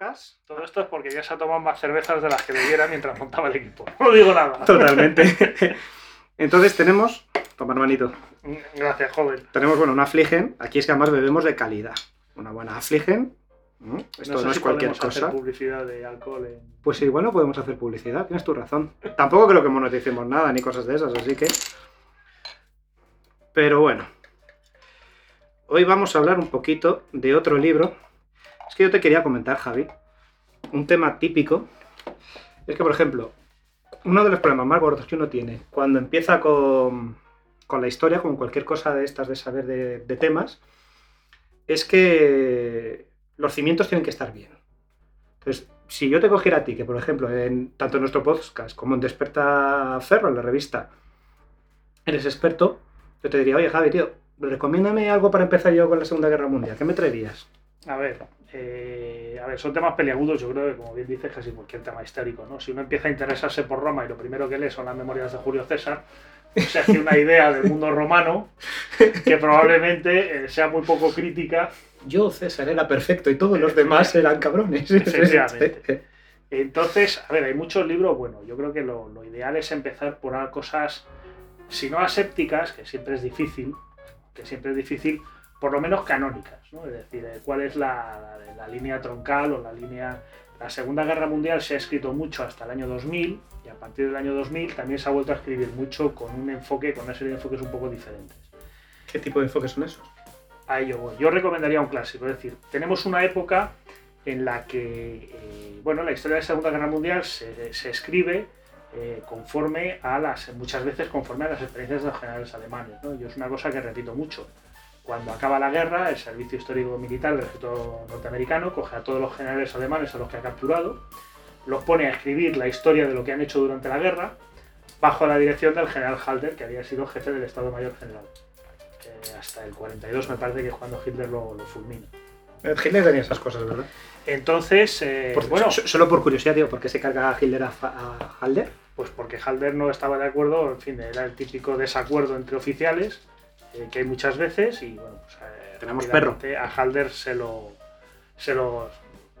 podcast. Todo esto es porque ya se ha tomado más cervezas de las que debiera mientras montaba el equipo. No digo nada. Totalmente. Entonces tenemos, toma hermanito, Gracias, joven. tenemos bueno, una Affligen. Aquí es que además bebemos de calidad. Una buena Affligen. ¿Mm? Esto no, sé es si cualquier podemos hacer cosa. publicidad de alcohol en... Pues igual no podemos hacer publicidad, tienes tu razón. Tampoco creo que moneticemos nada ni cosas de esas, así que. Pero bueno. Hoy vamos a hablar un poquito de otro libro. Que yo te quería comentar, Javi. Un tema típico. Es que, por ejemplo, uno de los problemas más gordos que uno tiene cuando empieza con, con la historia, con cualquier cosa de estas de saber de, de temas, es que los cimientos tienen que estar bien. Entonces, si yo te cogiera a ti, que por ejemplo, en, tanto en nuestro podcast como en Desperta Ferro, en la revista, eres experto, yo te diría, oye Javi, tío, recomiéndame algo para empezar yo con la Segunda Guerra Mundial. ¿Qué me traerías? A ver, eh, a ver, son temas peliagudos, yo creo que como bien dices, casi cualquier tema histórico, ¿no? Si uno empieza a interesarse por Roma y lo primero que lee son las memorias de Julio César, se hace una idea del mundo romano que probablemente eh, sea muy poco crítica Yo, César, era perfecto y todos los demás eran cabrones. Efectivamente. Entonces, a ver, hay muchos libros, bueno, yo creo que lo, lo ideal es empezar por cosas, si no asépticas, que siempre es difícil, que siempre es difícil, por lo menos canónicas, ¿no? Es decir, eh, cuál es la, la- la línea troncal o la línea... La Segunda Guerra Mundial se ha escrito mucho hasta el año 2000 y a partir del año 2000 también se ha vuelto a escribir mucho con un enfoque, con una serie de enfoques un poco diferentes. ¿Qué tipo de enfoques son esos? A ello voy. Yo recomendaría un clásico, es decir, tenemos una época en la que, eh, bueno, la historia de la Segunda Guerra Mundial se, se escribe eh, conforme a las, muchas veces conforme a las experiencias de los generales alemanes, ¿no? Yo es una cosa que repito mucho. Cuando acaba la guerra, el Servicio Histórico Militar del Ejército Norteamericano coge a todos los generales alemanes a los que ha capturado, los pone a escribir la historia de lo que han hecho durante la guerra, bajo la dirección del general Halder, que había sido jefe del Estado Mayor General. Eh, hasta el 42 me parece que es cuando Hitler lo, lo fulmina. Hitler tenía esas cosas, ¿verdad? Entonces, eh, Por- bueno, so- solo por curiosidad, ¿por qué se carga Hitler a, a Halder? pues porque Halder no estaba de acuerdo, en fin, era el típico desacuerdo entre oficiales eh, que hay muchas veces y bueno, pues eh, Tenemos rápidamente a Halder se lo, se lo,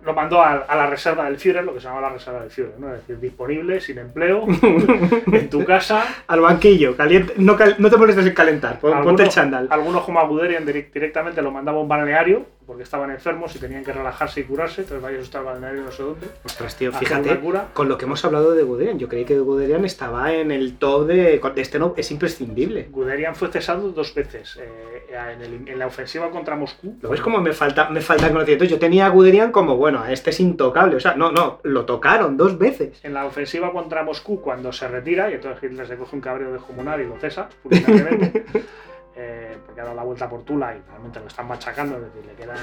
lo mandó a, a la reserva del Führer, lo que se llama la reserva del Führer, ¿no? es decir, disponible, sin empleo, en tu casa. Al banquillo, caliente, no, cal- no te molestes en calentar, pon- ponte el chándal. Algunos como Guderian direct- directamente lo mandaba a un balneario porque estaban enfermos y tenían que relajarse y curarse, a estar al balneario no sé dónde. Ostras, tío, fíjate, cura. con lo que hemos hablado de Guderian, yo creí que Guderian estaba en el top de... Este no, es imprescindible. Guderian fue cesado dos veces eh, en, el- en la ofensiva contra Moscú. ¿Lo ves como me falta, me falta conocimiento? Yo tenía a Guderian como, bueno, este es intocable. O sea, no, no, lo tocaron dos veces. En la ofensiva contra Moscú, cuando se retira, y entonces Hitler se coge un cabreo de Comunar y lo cesa, eh, porque ha dado la vuelta por Tula y realmente lo están machacando, es decir, le quedan.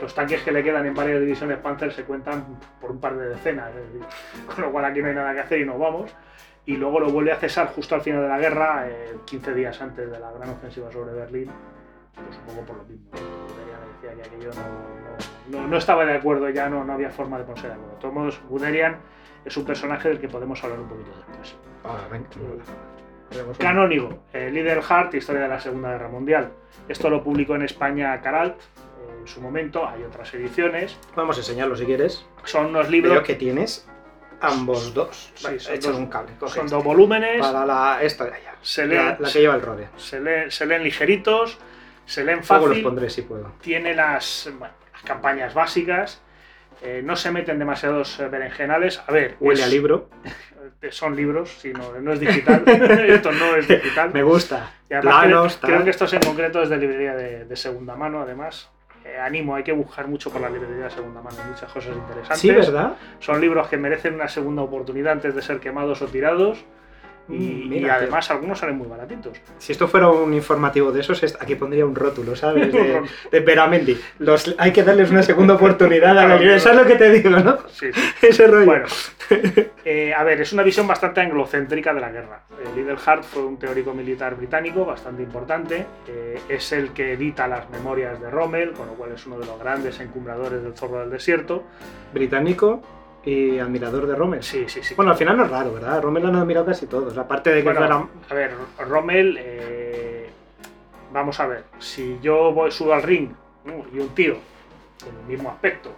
Los tanques que le quedan en varias divisiones Panzer se cuentan por un par de decenas, es decir, con lo cual aquí no hay nada que hacer y nos vamos. Y luego lo vuelve a cesar justo al final de la guerra, eh, 15 días antes de la gran ofensiva sobre Berlín, pues un poco por lo mismo. Guderian decía que aquello no, no- no- estaba de acuerdo, ya no, no había forma de ponerse de acuerdo. De todos modos, Guderian es un personaje del que podemos hablar un poquito después. Canónigo, eh, Líder Hart, Historia de la Segunda Guerra Mundial. Esto lo publicó en España Caralt en su momento, hay otras ediciones. Vamos a enseñarlo si quieres. Son unos Veo libros, que tienes ambos dos. Sí, son dos- un cable. son este. dos volúmenes, Para la, esta de allá. se, leen, la que lleva el rode. se, lee- se leen ligeritos, se leen Luego los fácil, pondré si puedo. tiene las, bueno, las campañas básicas, eh, no se meten demasiados eh, berenjenales. A ver, Huele es- a libro. Son libros, si no, es digital. Esto no es digital. Me gusta. Y además Planos, creo, creo que estos en concreto es de librería de, de segunda mano, además. Eh, animo, hay que buscar mucho por la librería de segunda mano, hay muchas cosas interesantes. Sí, ¿verdad? Son libros que merecen una segunda oportunidad antes de ser quemados o tirados. Y, Mm, y mira, además algunos salen muy baratitos. Si esto fuera un informativo de esos, aquí pondría un rótulo, ¿sabes? De, de Veramendi. Los, hay que darles una segunda oportunidad a la librería. ¿Sabes lo que te digo, no? Sí, sí. Ese rollo. Bueno, eh, a ver, es una visión bastante anglocéntrica de la guerra. Eh, Liddell Hart fue un teórico militar británico bastante importante. eh, es el que edita las memorias de Rommel, con lo cual es uno de los grandes encumbradores del zorro del desierto. Británico y admirador de Rommel. Sí, sí, sí. Bueno, al final no es raro, ¿verdad? Rommel lo han admirado casi todos. Aparte de que Bueno, fuera- a ver, Rommel, eh, vamos a ver, si yo voy, subo al ring y un tío, en el mismo aspecto,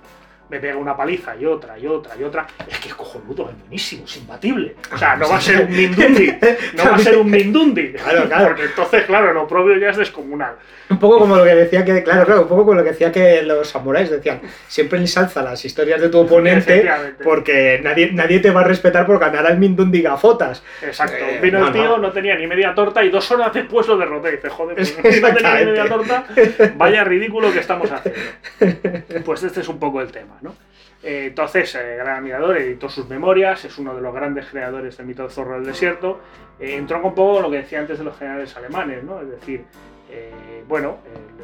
me pega una paliza y otra y otra y otra. Es que es cojonudo, es buenísimo, es imbatible. O sea, no va a ser un Mindundi, no va a ser un Mindundi. Claro, claro. Porque entonces, claro, lo propio ya es descomunal. Un poco como lo que decía que, claro, claro, un poco como lo que decía que los samuráis decían, siempre ensalza las historias de tu oponente porque nadie, nadie te va a respetar por ganar al Mindundi gafotas. Exacto. Eh, Vino no, el tío, no. no. tenía ni media torta y dos horas después lo derroté. Y dice, joder, pues, no tenía ni media torta, vaya ridículo que estamos haciendo. Pues este es un poco el tema, Eh, entonces, Gran Admirador editó sus memorias, es uno de los grandes creadores del mito del zorro del desierto. Eh, entró un poco lo que decía antes de los generales alemanes, ¿no? Es decir, eh, bueno,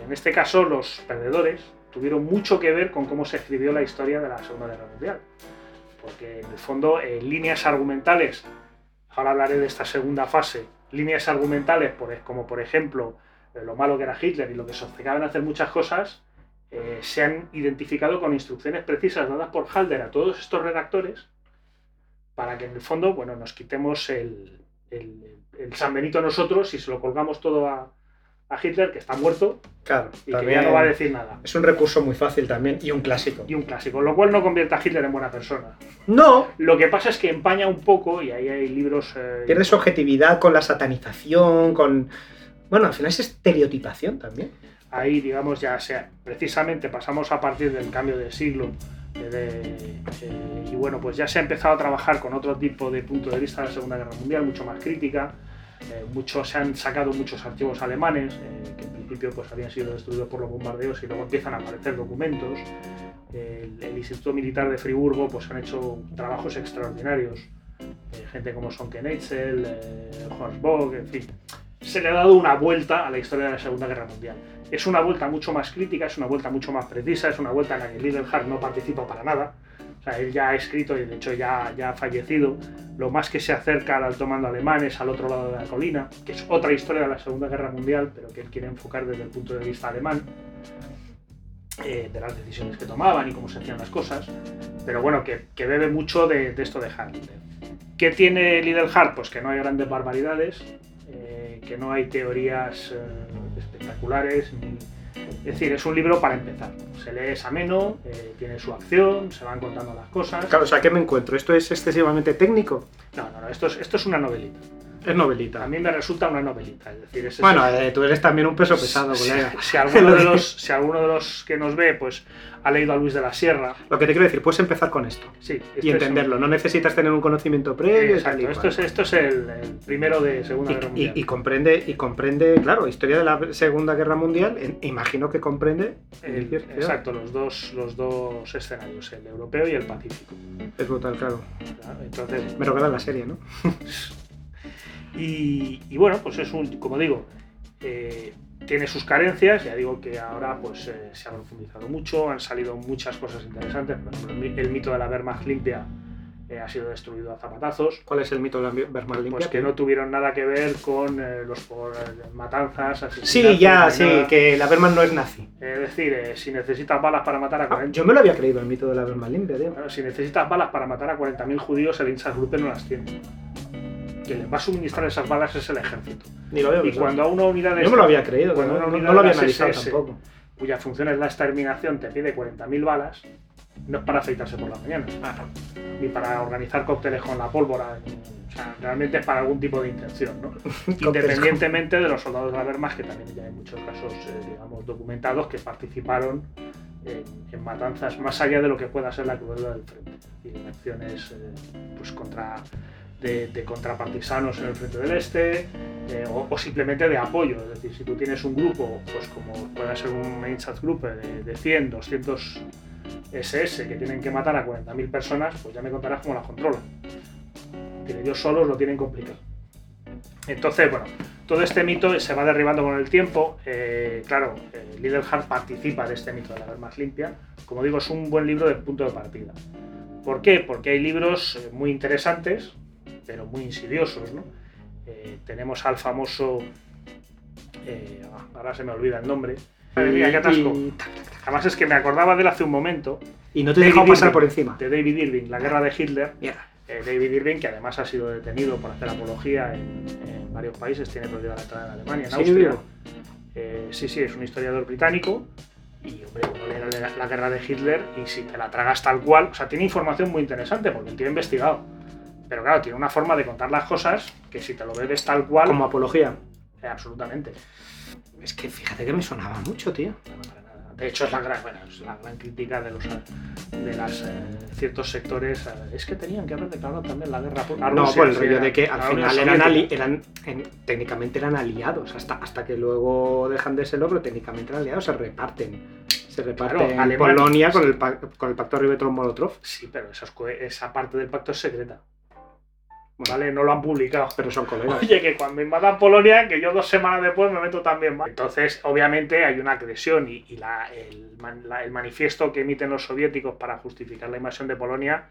en este caso los perdedores tuvieron mucho que ver con cómo se escribió la historia de la Segunda Guerra Mundial. Porque en el fondo, líneas argumentales, ahora hablaré de esta segunda fase, líneas argumentales como por ejemplo lo malo que era Hitler y lo que se hacer muchas cosas, eh, se han identificado con instrucciones precisas dadas por Halder a todos estos redactores para que en el fondo bueno, nos quitemos el, el, el San Benito nosotros y se lo colgamos todo a, a Hitler, que está muerto Claro, y que ya no va a decir nada. es un recurso muy fácil también y un clásico. Y un clásico, lo cual no convierte a Hitler en buena persona. No, Lo que pasa es que empaña un poco, y ahí hay libros... eh, pierde su objetividad con la satanización, con... Bueno, al final es estereotipación también. Ahí, digamos, ya sea, precisamente pasamos a partir del cambio de siglo. eh, de- eh, y bueno, pues ya se ha empezado a trabajar con otro tipo de punto de vista de la Segunda Guerra Mundial, mucho más crítica. eh, muchos, se han sacado muchos archivos alemanes, eh, que en principio pues, habían sido destruidos por los bombardeos y luego empiezan a aparecer documentos. El, el Instituto Militar de Friburgo pues, han hecho trabajos extraordinarios. Eh, gente como Sonke Neitzel, eh, Horst Bock, en fin. Se le ha dado una vuelta a la historia de la Segunda Guerra Mundial. Es una vuelta mucho más crítica, es una vuelta mucho más precisa, es una vuelta en la que Lidenhart no participa para nada. O sea, él ya ha escrito y de hecho ya, ya ha fallecido. Lo más que se acerca al alto mando alemán es al otro lado de la colina, que es otra historia de la Segunda Guerra Mundial, pero que él quiere enfocar desde el punto de vista alemán, eh, de las decisiones que tomaban y cómo se hacían las cosas. Pero bueno, que, que bebe mucho de, de esto de Hitler. ¿Qué tiene Lidenhart? Pues que no hay grandes barbaridades, eh, que no hay teorías eh, espectaculares. ni- Es decir, es un libro para empezar. Se lee es ameno, eh, tiene su acción, se van contando las cosas. Claro, o sea, ¿qué me encuentro? ¿Esto es excesivamente técnico? No, no, no, esto es, esto es una novelita. Es novelita. A mí me resulta una novelita. Es decir, es Bueno, es- eh, tú eres también un peso pesado, si, colega. si alguno de los, si alguno de los que nos ve pues, ha leído a Luis de la Sierra, Lo que te quiero decir, puedes empezar con esto sí, y este es un- entenderlo. No necesitas tener un conocimiento previo. y tal Exacto, y esto es, esto es el, el primero de Segunda Guerra Y, Mundial. y- y comprende, y comprende, claro, historia de la Segunda Guerra Mundial, en- imagino que comprende. El- exacto, los dos, los dos escenarios, el europeo y el pacífico. Es brutal, claro. ¿verdad? Entonces, Me recuerda la serie, ¿no? y, y bueno, pues es un, como digo, eh, tiene sus carencias, ya digo que ahora pues eh, se ha profundizado mucho, han salido muchas cosas interesantes, por ejemplo, el, mi- el mito de la Wehrmacht limpia eh, ha sido destruido a zapatazos, ¿Cuál es el mito de la Wehrmacht limpia? pues que no tuvieron nada que ver con eh, los por, eh, matanzas, asesinatos, Sí, ya, sí, nada. que la Wehrmacht no es nazi. Es decir, eh, si necesitas balas para matar a Ah, 40... yo me lo había creído el mito de la Wehrmacht limpia, tío. Claro, si necesitas balas para matar a 40.000 judíos, el Einsatzgruppe no las tiene. Quien les va a suministrar esas balas es el ejército. Ni lo veo. Y cuando a una unidad de Yo me lo había creído, cuando no, una no- unidad no lo había analizado SS tampoco. cuya función es la exterminación te pide 40.000 balas, no es para afeitarse por la mañana, Ah, ni para organizar cócteles con la pólvora. o sea, realmente es para algún tipo de intención, ¿no? Independientemente de los soldados de la Wehrmacht, que también ya hay muchos casos, eh, digamos, documentados que participaron en, en matanzas más allá de lo que pueda ser la crueldad del frente. Y en acciones eh, pues contra, de, de contrapartisanos en el frente del este eh, o, simplemente de apoyo. Es decir, si tú tienes un grupo, pues como pueda ser un Einsatzgruppe de, de 100, 200 SS que tienen que matar a 40.000 personas, pues ya me contarás cómo las controlan. Que ellos solos lo tienen complicado. Entonces, bueno, todo este mito se va derribando con el tiempo. Eh, claro, eh, participa de este mito de la Wehrmacht limpia. Como digo, es un buen libro de punto de partida. ¿Por qué? Porque hay libros eh, muy interesantes, pero muy insidiosos. ¿no? Eh, tenemos al famoso. eh, ahora se me olvida el nombre. Madre mía, qué atasco. Además, es que me acordaba de él hace un momento, y no te dejado pasar Irving. por encima. de David Irving, La guerra de Hitler. Mierda. Eh, David Irving, que además ha sido detenido por hacer apología en, en varios países, tiene prohibida la entrada en Alemania, en ¿Sigue Austria. Eh, sí, sí, es un historiador británico Y, hombre, uno lee la, la guerra de Hitler y si te la tragas tal cual, o sea, tiene información muy interesante porque el tío ha investigado. Pero claro, tiene una forma de contar las cosas que si te lo bebes tal cual, Como apología. eh, absolutamente. Es que fíjate que me sonaba mucho, tío. De hecho, es la gran, bueno, es la gran crítica de los de las, eh, ciertos sectores. eh, es que tenían que haber declarado también la guerra por No, por el rollo de que al final eran, ali- eran en- técnicamente eran aliados, hasta, hasta que luego dejan de serlo, pero técnicamente eran aliados, se reparten. Se reparten Claro, Alemania- Polonia con el, con el pacto Ribbentrop-Molotov. Sí, pero esa, esa parte del pacto es secreta. ¿Vale? No lo han publicado. Pero son colegas. Oye, que cuando invadan Polonia, que yo dos semanas después me meto también mal. Entonces, obviamente, hay una agresión y, y la- el, el manifiesto que emiten los soviéticos para justificar la invasión de Polonia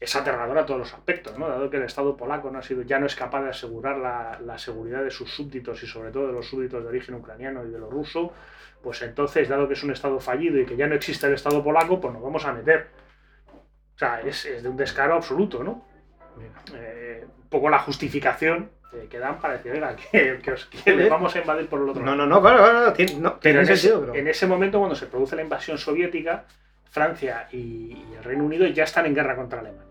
es aterrador a todos los aspectos, ¿no? Dado que el Estado polaco no ha sido, ya no es capaz de asegurar la, la seguridad de sus súbditos y sobre todo de los súbditos de origen ucraniano y bielorruso, pues entonces, dado que es un Estado fallido y que ya no existe el Estado polaco, pues nos vamos a meter. O sea, es, es de un descaro absoluto, ¿no? Eh, un poco la justificación eh, que dan para decir, oiga, que, que os que le vamos a invadir por el otro No, lado. no, no, claro, claro, no, tiene, no, Pero tiene en ese, sentido, pero... en ese momento, cuando se produce la invasión soviética, Francia y, y el Reino Unido ya están en guerra contra Alemania.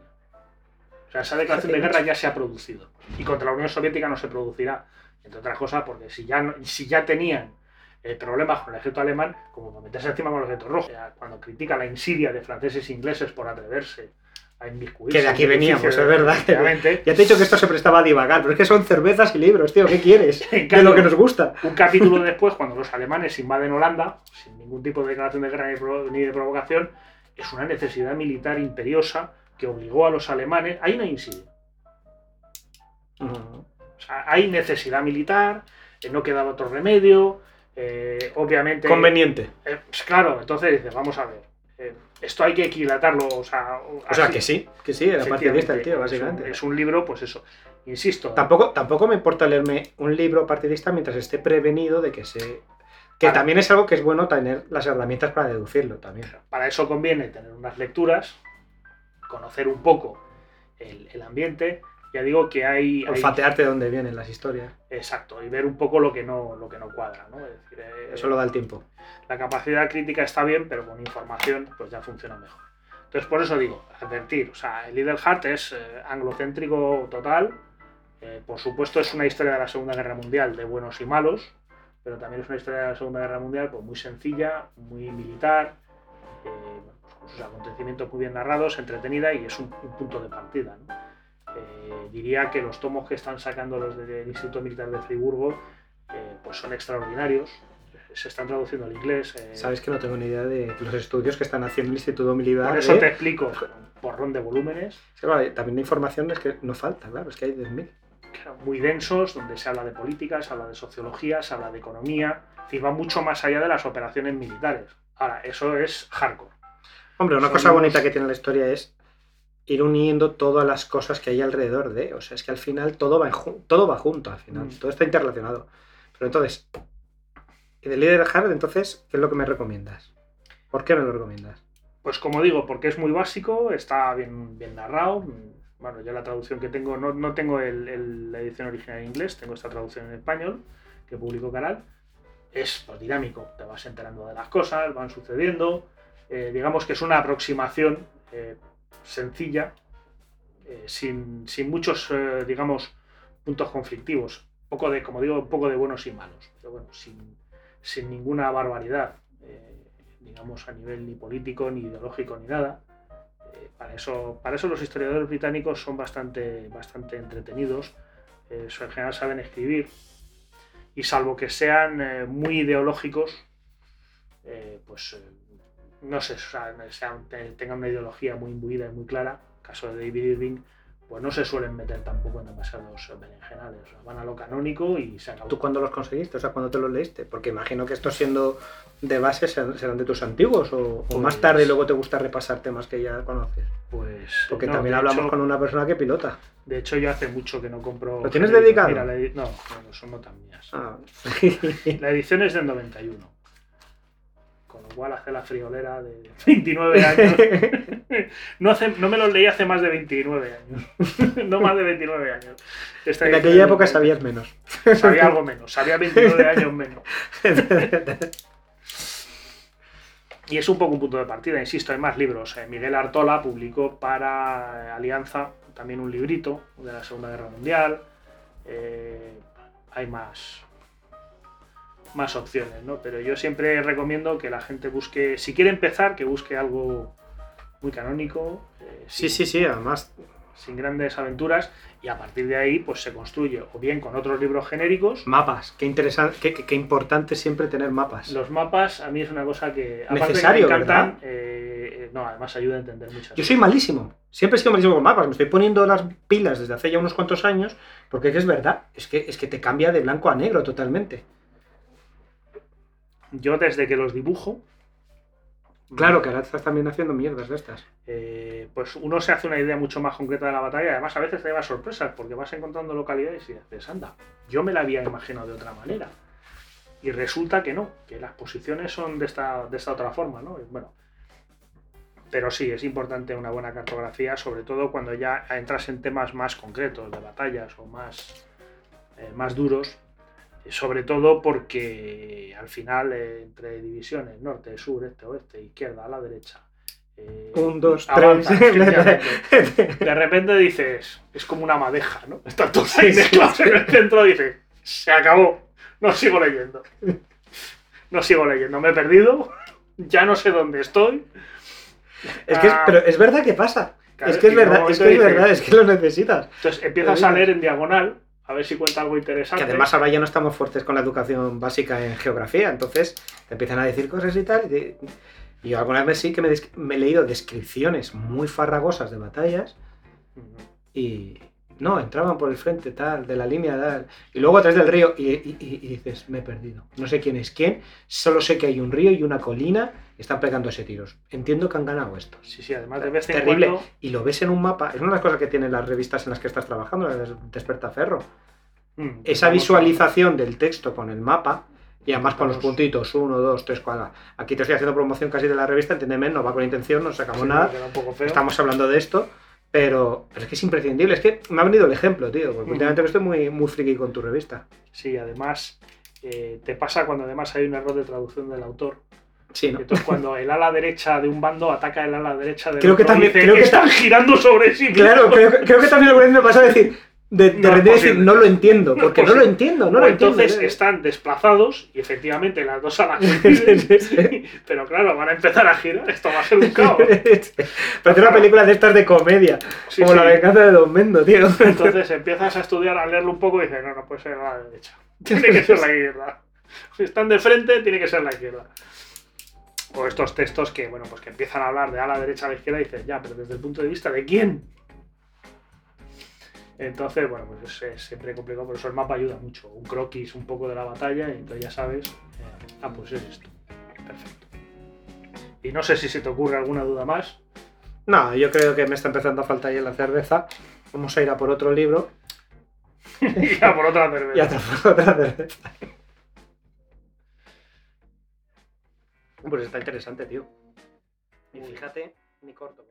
O sea, esa declaración de guerra ya se ha producido. Y contra la Unión Soviética no se producirá. Entre otras cosas, porque si ya, no- si ya tenían eh, problemas con el ejército alemán, como para meterse encima con el ejército rojo. Cuando critica la insidia de franceses e ingleses por atreverse a inmiscuirse. Que de aquí veníamos, es verdad. Ya te he dicho que esto se prestaba a divagar, pero es que son cervezas y libros, tío, ¿qué quieres? En De cambio, lo que nos gusta. Un capítulo después, cuando los alemanes invaden Holanda, sin ningún tipo de declaración de guerra ni, de provocación, es una necesidad militar imperiosa que obligó a los alemanes. Hay una insidia. O sea, hay necesidad militar, eh, no quedaba otro remedio. eh, obviamente. Conveniente. eh, pues claro, entonces dices, vamos a ver. Eh, esto hay que equilatarlo. O sea, O sea, así- que sí, que sí, era partidista el tío, efectivamente, es un- básicamente. Es un, libro, pues eso. Insisto. Tampoco, tampoco me importa leerme un libro partidista mientras esté prevenido de que se... Que también es algo que es bueno tener las herramientas para deducirlo también. Para eso conviene tener unas lecturas, conocer un poco el, el ambiente. Ya digo que hay, hay- Olfatearte de dónde vienen las historias. exacto y ver un poco lo que no lo que no cuadra, ¿no? Es decir, eh, Eso lo da el tiempo. la capacidad crítica está bien, pero con información pues ya funciona mejor. Entonces por eso digo, advertir, o sea, el Little Heart es eh, anglocéntrico total. Eh, por supuesto es una historia de la Segunda Guerra Mundial de buenos y malos, pero también es una historia de la Segunda Guerra Mundial pues, muy sencilla, muy militar, eh, pues, con sus acontecimientos muy bien narrados, entretenida y es un, un punto de partida. ¿no? Eh, diría que los tomos que están sacando los del Instituto Militar de Friburgo eh, pues son extraordinarios, se están traduciendo al inglés. eh, Sabes que no tengo ni idea de los estudios que están haciendo el Instituto Militar. por eso te explico, porrón de volúmenes, Sí, claro, también la información es que no falta, claro, es que hay 10.000. claro, muy densos, donde se habla de política, se habla de sociología, se habla de economía, es decir, va mucho más allá de las operaciones militares. Ahora, eso es hardcore. Hombre, una cosa bonita que tiene la historia es ir uniendo todas las cosas que hay alrededor de. O sea, es que al final todo va, todo va junto, al final. Mm. Todo está interrelacionado. Pero entonces, y de líder hard, entonces, ¿qué es lo que me recomiendas? ¿Por qué me lo recomiendas? Pues como digo, porque es muy básico, está bien, bien narrado. Bueno, yo la traducción que tengo, no, no tengo el- el- la edición original en inglés, tengo esta traducción en español que publicó Caral. Es pues, dinámico, te vas enterando de las cosas, van sucediendo. Eh, digamos que es una aproximación eh, sencilla, eh, sin, sin muchos, eh, digamos, puntos conflictivos. Poco de, como digo, poco de buenos y malos, pero bueno, sin, sin ninguna barbaridad. eh, digamos, a nivel ni político, ni ideológico, ni nada. Para, eso, para eso los historiadores británicos son bastante, bastante entretenidos, en general saben escribir, y salvo que sean muy ideológicos, pues no sé, o sea, sean- te- tengan una ideología muy imbuida y muy clara, caso de David Irving, pues no se suelen meter tampoco en demasiados berenjenales, o sea, van a lo canónico y se acabó. ¿Tú cuándo los conseguiste? O sea, ¿cuándo te los leíste? Porque imagino que estos siendo de base serán de tus antiguos o, o más Pues- tarde y luego te gusta repasar temas que ya conoces. Pues, Porque no, también hablamos hecho- con una persona que pilota. De hecho, yo hace mucho que no compro. ¿Lo tienes dedicado? Mira, la edi- no, no, no, son notas mías. Ah. La edición es del 91. Con lo cual hace la friolera de 29 años. No, hace, no me los leí hace más de 29 años. no más de 29 años. Esta en aquella época sabías menos. Sabía algo menos. Sabía 29 años menos. Y es un poco un punto de partida, insisto, hay más libros. Eh, Miguel Artola publicó para Alianza también un librito de la Segunda Guerra Mundial. Eh, hay más, más opciones, ¿no? Pero yo siempre recomiendo que la gente busque, si quiere empezar, que busque algo muy canónico. eh, Sí, sin- sí, sí, además. sin grandes aventuras y a partir de ahí pues se construye o bien con otros libros genéricos. Mapas, qué interesante, qué, qué- qué importante siempre tener mapas. Los mapas a mí es una cosa que Necesario, que me encantan, eh, eh, no, además ayuda a entender muchas Yo soy malísimo. Siempre he sido malísimo con mapas. Me estoy poniendo las pilas desde hace ya unos cuantos años. Porque es que es verdad. Es que, es que te cambia de blanco a negro totalmente. Yo desde que los dibujo, Claro que ahora estás también haciendo mierdas de estas. eh, pues uno se hace una idea mucho más concreta de la batalla además a veces te lleva sorpresas porque vas encontrando localidades y dices, anda, yo me la había imaginado de otra manera. Y resulta que no, que las posiciones son de esta, de esta otra forma, ¿no? Y Bueno, pero sí, es importante una buena cartografía, sobre todo cuando ya entras en temas más concretos, de batallas o más, eh, más duros, sobre todo porque al final eh, entre divisiones, norte, sur, este, oeste, izquierda, a la derecha, eh, Un, dos, avanzas, tres. De repente dices, es como una madeja, ¿no? Están todos ahí mezclados en el centro y dices, se acabó, no sigo leyendo. No sigo leyendo, me he perdido, ya no sé dónde estoy. es que es- Ah, pero es verdad que pasa. claro, es que es verdad, es que es verdad, es que lo necesitas. Entonces empiezas a leer en diagonal, a ver si cuenta algo Que interesante. además ahora ya no estamos fuertes con la educación básica en geografía, entonces te empiezan a decir cosas y tal. Y, yo algunas veces sí que me, me he leído descripciones muy farragosas de batallas y no, entraban por el frente tal, de la línea tal, y luego a través del río y, y- y- y dices, me he perdido. No sé quién es quién, solo sé que hay un río y una colina y están pegándose tiros. Entiendo que han ganado estos. Sí, sí, además de vez en Terrible. cuando... Y lo ves en un mapa, es una de las cosas que tienen las revistas en las que estás trabajando, las de Despertaferro. Mm, Esa a- visualización del texto con el mapa y además con los puntitos, uno, dos, tres, cuatro. Aquí te estoy haciendo promoción casi de la revista, entiéndeme, no va con intención, no sacamos Sí, nada. queda un poco feo. Estamos hablando de esto, pero, pero es que es imprescindible. Es que me ha venido el ejemplo, tío, porque últimamente estoy muy, muy friki con tu revista. Sí, además eh, te pasa cuando además hay un error de traducción del autor. Sí, ¿no? Entonces cuando el ala derecha de un bando ataca el ala derecha del Creo que otro, también- dice, creo que están girando sobre sí mismos". Claro, creo, que- creo que también vez me pasa a decir, de, de No repente decir, no lo entiendo, porque no lo entiendo, no o lo entiendo. entonces ¿eh? están desplazados y efectivamente las dos alas coinciden, pero claro, van a empezar a girar, esto va a ser un caos. Parece una película de estas de comedia, Sí, como sí. la venganza de Don Mendo, tío. Entonces empiezas a estudiar, a leerlo un poco y dices, no, no puede ser la derecha. Tiene que ser la izquierda. Si están de frente, tiene que ser la izquierda. O estos textos que, bueno, pues que empiezan a hablar de a la derecha a la izquierda y dices, ya, pero desde el punto de vista de quién. Entonces, bueno, pues es, es siempre complicado, por eso el mapa ayuda mucho. Un croquis un poco de la batalla y entonces ya sabes, eh, ah, pues es esto. Perfecto. Y no sé si se te ocurre alguna duda más. No, yo creo que me está empezando a faltar ya la cerveza. Vamos a ir a por otro libro y ya por otra y a cerveza. por otra cerveza. Pues está interesante, tío. Y fíjate, ni corto.